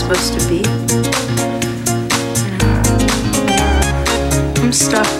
supposed to be. I'm stuck.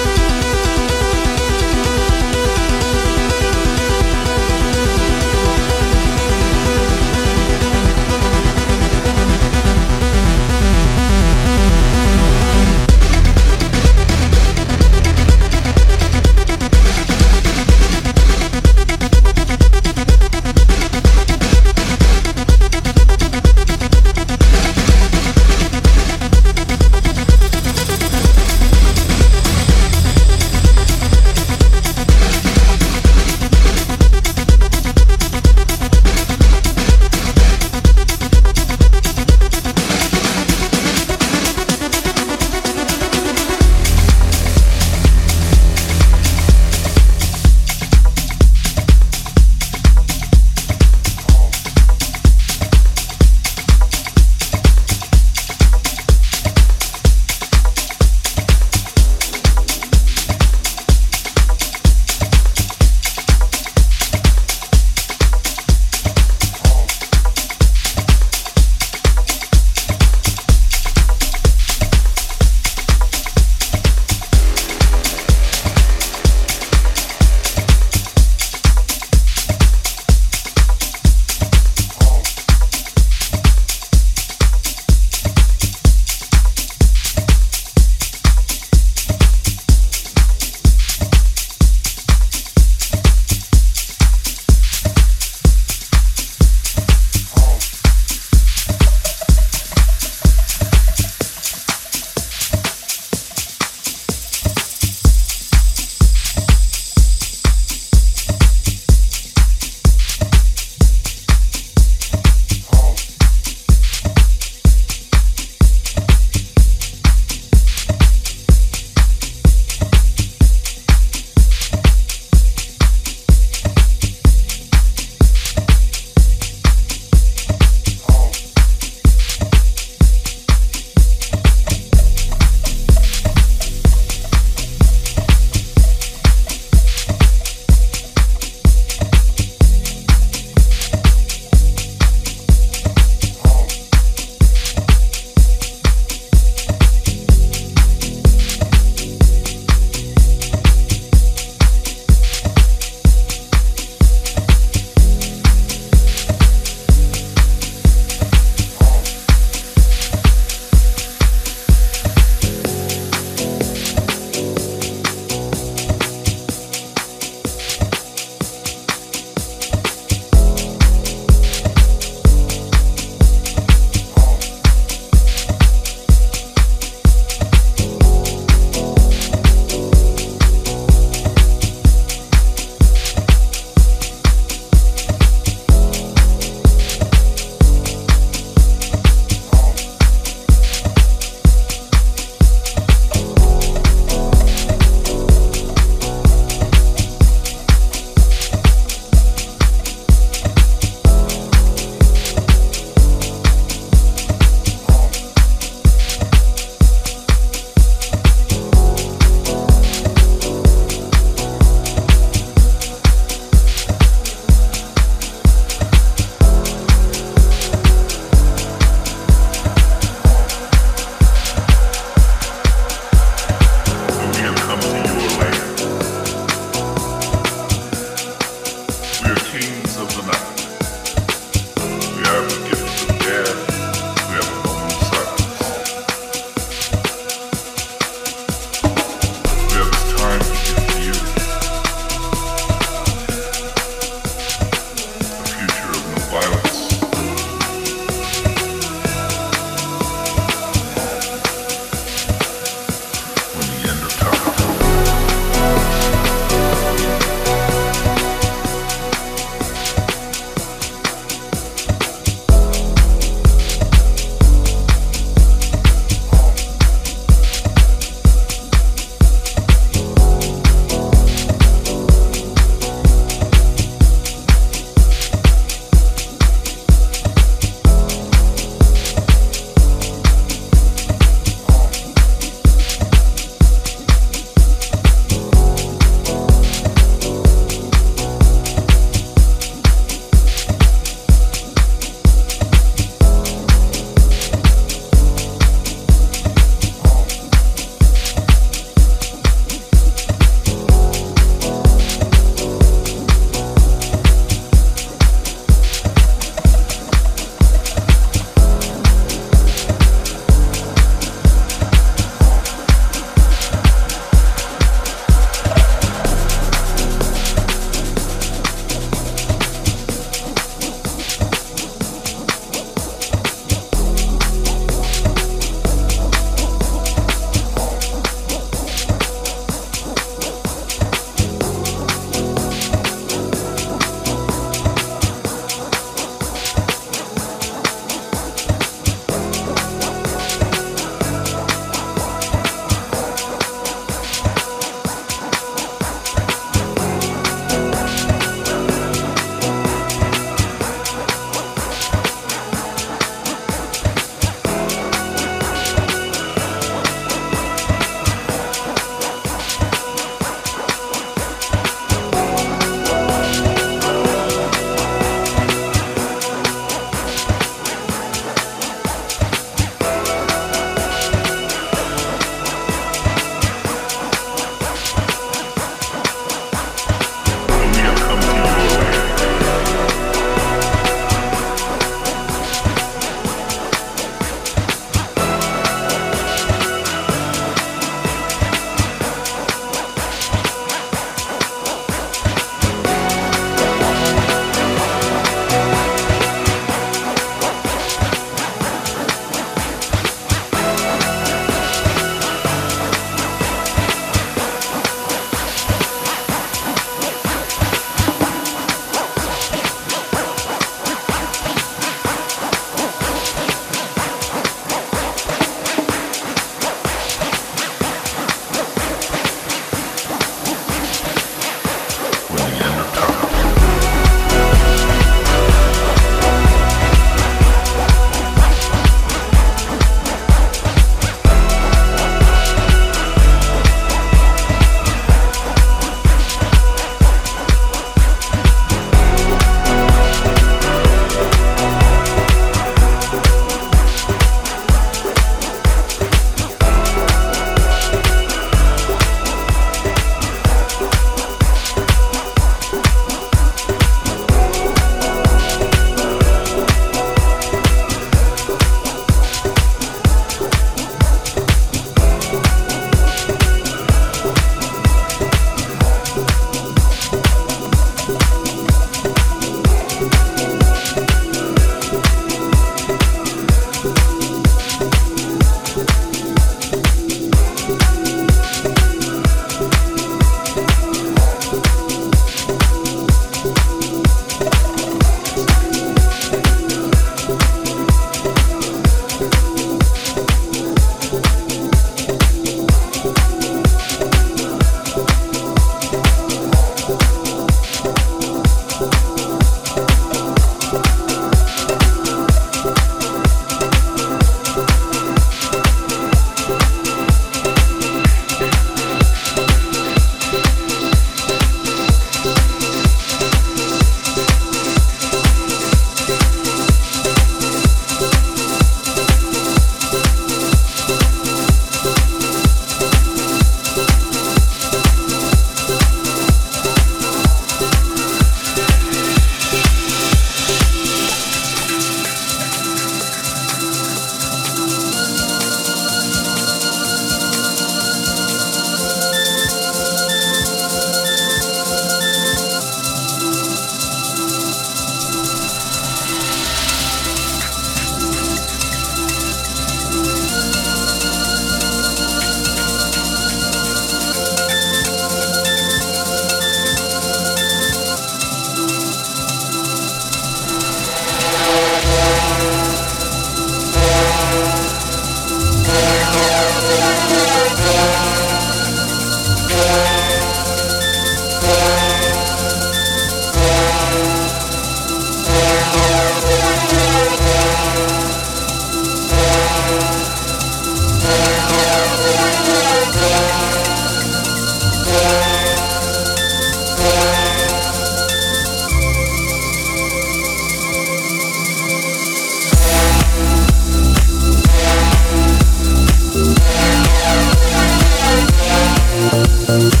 Thank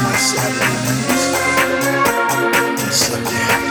Saturday nights. Sunday.